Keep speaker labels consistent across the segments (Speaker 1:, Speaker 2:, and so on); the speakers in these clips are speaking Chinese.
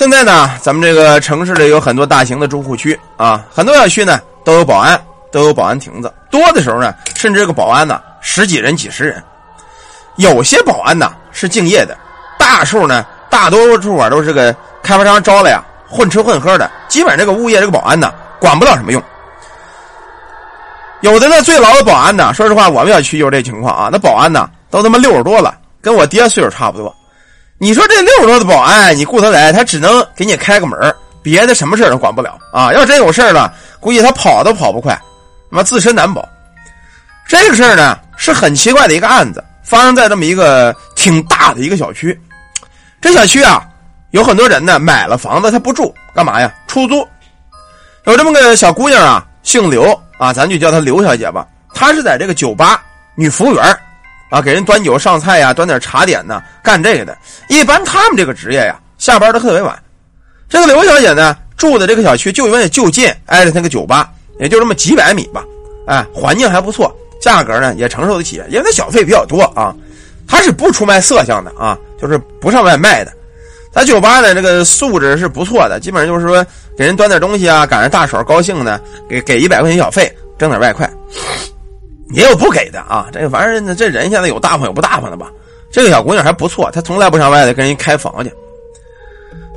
Speaker 1: 现在呢，咱们这个城市里有很多大型的住户区啊，很多小区呢都有保安，都有保安亭子，多的时候呢，甚至这个保安呢十几人、几十人。有些保安呢是敬业的，大数呢大多数啊都是个开发商招来呀，混吃混喝的，基本这个物业这个保安呢管不了什么用。有的呢最老的保安呢，说实话，我们小区就是这情况啊，那保安呢都他妈六十多了，跟我爹岁数差不多。你说这六十多的保安，你雇他来，他只能给你开个门别的什么事都管不了啊。要真有事了，估计他跑都跑不快，妈自身难保。这个事儿呢是很奇怪的一个案子。发生在这么一个挺大的一个小区，这小区啊，有很多人呢买了房子他不住，干嘛呀？出租。有这么个小姑娘啊，姓刘啊，咱就叫她刘小姐吧。她是在这个酒吧女服务员啊，给人端酒上菜呀，端点茶点呢，干这个的。一般他们这个职业呀，下班都特别晚。这个刘小姐呢，住的这个小区就因为就近，挨着那个酒吧，也就这么几百米吧，哎，环境还不错。价格呢也承受得起，因为他小费比较多啊。他是不出卖色相的啊，就是不上外卖的。他酒吧呢，这个素质是不错的，基本上就是说给人端点东西啊，赶上大手高兴呢，给给一百块钱小费，挣点外快。也有不给的啊，这个反正这人现在有大方有不大方的吧。这个小姑娘还不错，她从来不上外头跟人开房去。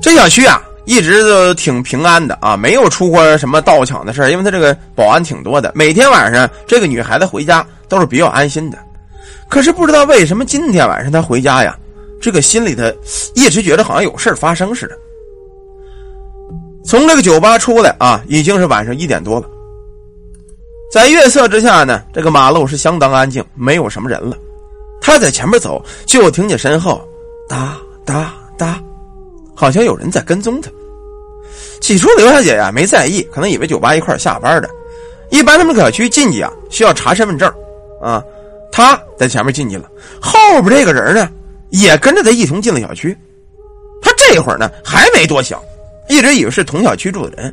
Speaker 1: 这小区啊。一直都挺平安的啊，没有出过什么盗抢的事因为他这个保安挺多的，每天晚上这个女孩子回家都是比较安心的。可是不知道为什么今天晚上她回家呀，这个心里头一直觉得好像有事发生似的。从这个酒吧出来啊，已经是晚上一点多了。在月色之下呢，这个马路是相当安静，没有什么人了。他在前面走，就听见身后哒哒哒。好像有人在跟踪他。起初刘小姐呀没在意，可能以为酒吧一块下班的。一般他们小区进去啊需要查身份证，啊，他在前面进去了，后边这个人呢也跟着他一同进了小区。他这会儿呢还没多想，一直以为是同小区住的人。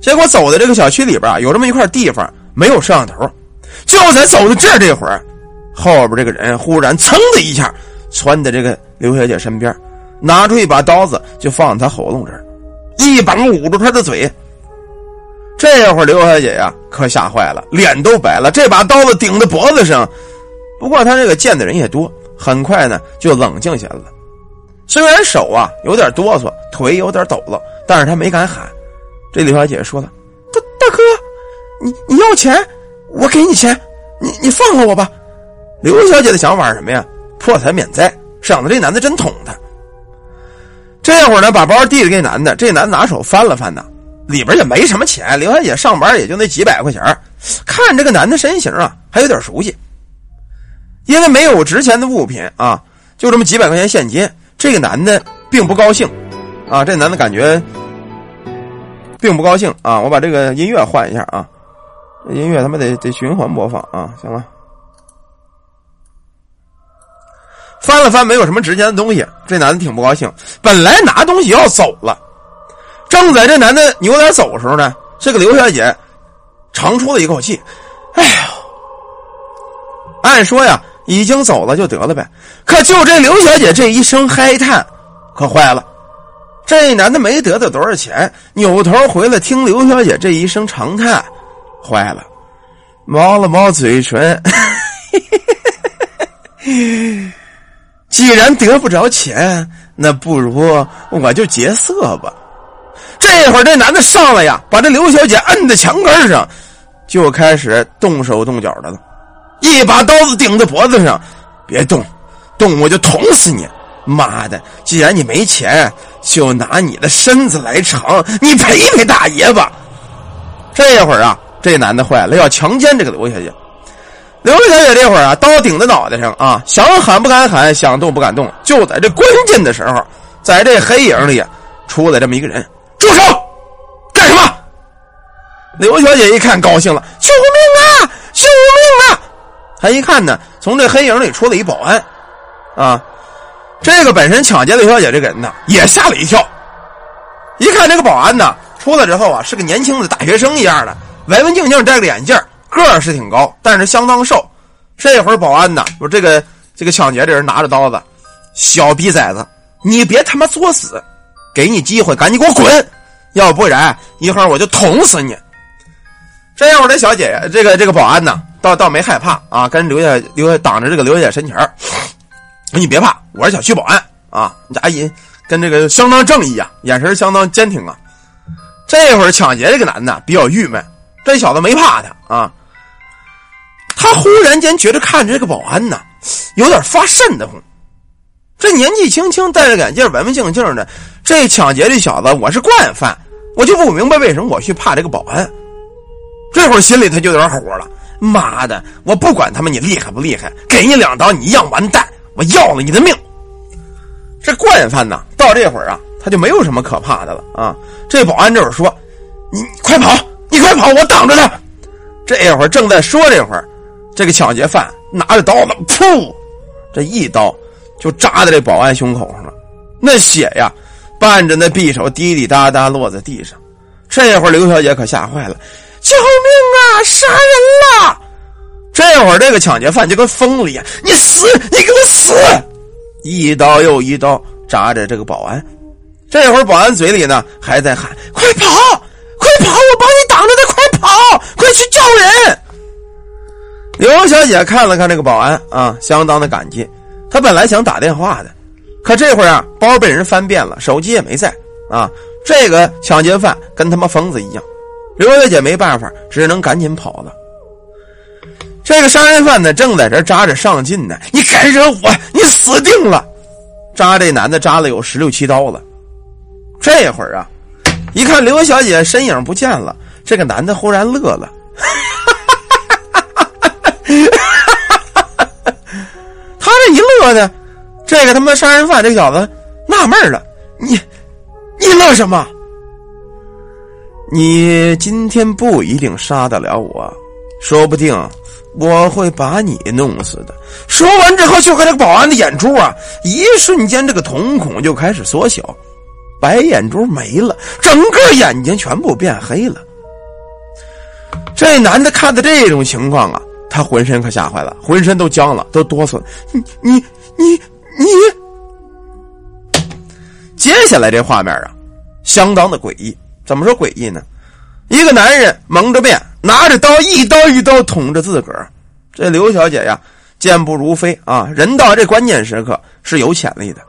Speaker 1: 结果走的这个小区里边啊有这么一块地方没有摄像头，就在走到这这会儿，后边这个人忽然噌的一下窜在这个刘小姐身边。拿出一把刀子，就放在她喉咙这儿，一把捂住她的嘴。这会儿刘小姐呀，可吓坏了，脸都白了。这把刀子顶在脖子上，不过他这个见的人也多，很快呢就冷静下来了。虽然手啊有点哆嗦，腿有点抖了，但是他没敢喊。这刘小姐说了：“大大哥，你你要钱，我给你钱，你你放了我吧。”刘小姐的想法是什么呀？破财免灾，省得这男的真捅她。这会儿呢，把包递给这男的，这男的拿手翻了翻呢，里边也没什么钱。刘小姐上班也就那几百块钱看这个男的身形啊，还有点熟悉。因为没有值钱的物品啊，就这么几百块钱现金，这个男的并不高兴啊。这男的感觉并不高兴啊。我把这个音乐换一下啊，音乐他妈得得循环播放啊。行了。翻了翻，没有什么值钱的东西。这男的挺不高兴，本来拿东西要走了，正在这男的扭脸走的时候呢，这个刘小姐长出了一口气：“哎呦！”按说呀，已经走了就得了呗。可就这刘小姐这一声嗨叹，可坏了。这男的没得到多少钱，扭头回来听刘小姐这一声长叹，坏了，猫了猫嘴唇。既然得不着钱，那不如我就劫色吧。这会儿这男的上来呀，把这刘小姐摁在墙根上，就开始动手动脚的了，一把刀子顶在脖子上，别动，动我就捅死你！妈的，既然你没钱，就拿你的身子来偿，你赔赔大爷吧。这会儿啊，这男的坏了，要强奸这个刘小姐。刘小姐这会儿啊，刀顶在脑袋上啊，想喊不敢喊，想动不敢动。就在这关键的时候，在这黑影里出来这么一个人，住手！干什么？刘小姐一看，高兴了，救命啊！救命啊！她一看呢，从这黑影里出来一保安，啊，这个本身抢劫刘小姐这个人呢，也吓了一跳。一看这个保安呢，出来之后啊，是个年轻的大学生一样的，文文静静，戴个眼镜。个儿是挺高，但是相当瘦。这会儿保安呢，说这个这个抢劫的人拿着刀子，小逼崽子，你别他妈作死，给你机会，赶紧给我滚，要不然一会儿我就捅死你。这会儿这小姐姐，这个这个保安呢，倒倒没害怕啊，跟刘下刘下挡着这个刘小姐身前你别怕，我是小区保安啊，你阿姨跟这个相当正义啊，眼神相当坚挺啊。这会儿抢劫这个男的比较郁闷，这小子没怕他啊，他忽然间觉得看着这个保安呢，有点发瘆得慌。这年纪轻轻，戴着眼镜，文文静静的，这抢劫这小子我是惯犯，我就不明白为什么我去怕这个保安。这会儿心里他就有点火了，妈的，我不管他们你厉害不厉害，给你两刀你一样完蛋，我要了你的命。这惯犯呢，到这会儿啊，他就没有什么可怕的了啊。这保安这会儿说：“你快跑，好，我挡着他。”这会儿正在说这会儿，这个抢劫犯拿着刀子，噗，这一刀就扎在这保安胸口上了，那血呀，伴着那匕首滴滴答答落在地上。这会儿刘小姐可吓坏了。救命啊！杀人了！这会儿这个抢劫犯就跟疯了一样，你死，你给我死！一刀又一刀扎着这个保安。这会儿保安嘴里呢还在喊：“，快跑！我帮你挡着他，快跑，快去救人！”刘小姐看了看这个保安啊，相当的感激。她本来想打电话的，可这会儿啊，包被人翻遍了，手机也没在啊。这个抢劫犯跟他妈疯子一样。刘小姐没办法，只能赶紧跑了。这个杀人犯呢，正在这扎着上劲呢。你敢惹我，你死定了！扎这男的扎了有十六七刀了。这会儿啊，一看刘小姐身影不见了，这个男的忽然乐了。说的，这个他妈杀人犯这小子纳闷了：你，你乐什么？你今天不一定杀得了我，说不定我会把你弄死的。说完之后，就看这个保安的眼珠啊，一瞬间这个瞳孔就开始缩小，白眼珠没了，整个眼睛全部变黑了。这男的看到这种情况啊，他浑身可吓坏了，浑身都僵了，都哆嗦。你你你你，接下来这画面啊，相当的诡异。怎么说诡异呢？一个男人蒙着面，拿着刀，一刀一刀捅着自个儿。这刘小姐呀，健步如飞啊！人到这关键时刻是有潜力的。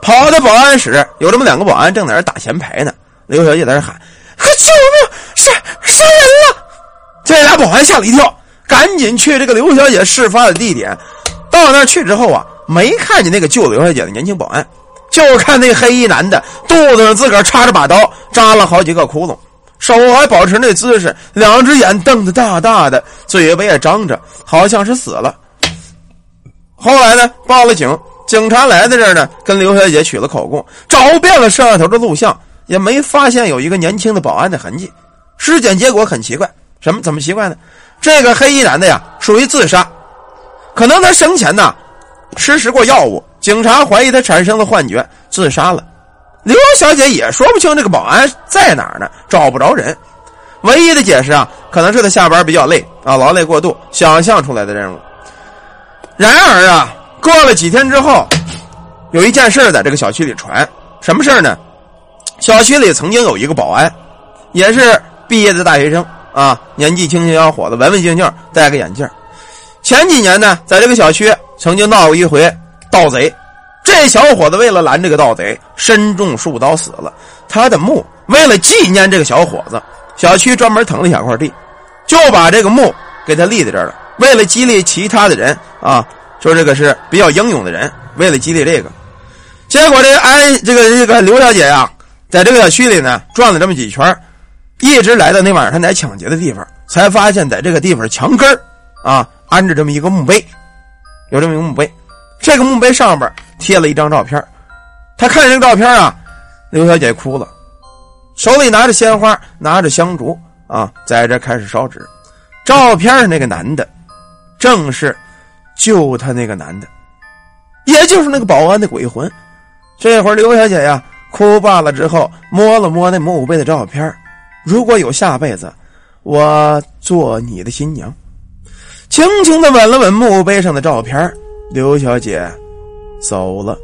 Speaker 1: 跑到保安室，有这么两个保安正在那打前排呢。刘小姐在那喊：“快救命！杀杀人了！”这俩保安吓了一跳，赶紧去这个刘小姐事发的地点。到那去之后啊，没看见那个救刘小姐的年轻保安。就看那黑衣男的肚子上自个儿插着把刀，扎了好几个窟窿，手还保持那姿势，两只眼瞪得大大的，嘴巴也张着，好像是死了。后来呢，报了警，警察来在这儿呢，跟刘小姐取了口供，找遍了摄像头的录像，也没发现有一个年轻的保安的痕迹。尸检结果很奇怪，什么？怎么奇怪呢？这个黑衣男的呀，属于自杀，可能他生前呢，吃食过药物。警察怀疑他产生了幻觉，自杀了。刘小姐也说不清这个保安在哪儿呢，找不着人。唯一的解释啊，可能是他下班比较累啊，劳累过度想象出来的任务。然而啊，过了几天之后，有一件事在这个小区里传，什么事呢？小区里曾经有一个保安，也是毕业的大学生啊，年纪轻轻小伙子，文文静静，戴个眼镜。前几年呢，在这个小区曾经闹过一回。盗贼，这小伙子为了拦这个盗贼，身中数刀死了。他的墓为了纪念这个小伙子，小区专门腾了一小块地，就把这个墓给他立在这儿了。为了激励其他的人啊，说这个是比较英勇的人，为了激励这个，结果这个安这个这个刘小姐呀，在这个小区里呢转了这么几圈，一直来到那晚上他来抢劫的地方，才发现在这个地方墙根啊安着这么一个墓碑，有这么一个墓碑。这个墓碑上边贴了一张照片，他看这个照片啊，刘小姐哭了，手里拿着鲜花，拿着香烛啊，在这开始烧纸。照片上那个男的，正是救他那个男的，也就是那个保安的鬼魂。这会儿刘小姐呀，哭罢了之后，摸了摸那墓碑的照片，如果有下辈子，我做你的新娘。轻轻的吻了吻墓碑上的照片。刘小姐走了。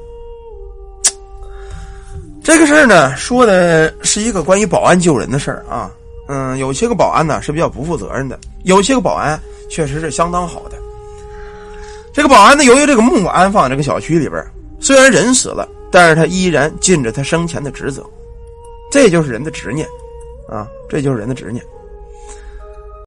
Speaker 1: 这个事儿呢，说的是一个关于保安救人的事儿啊。嗯，有些个保安呢是比较不负责任的，有些个保安确实是相当好的。这个保安呢，由于这个墓安放这个小区里边，虽然人死了，但是他依然尽着他生前的职责，这就是人的执念啊，这就是人的执念。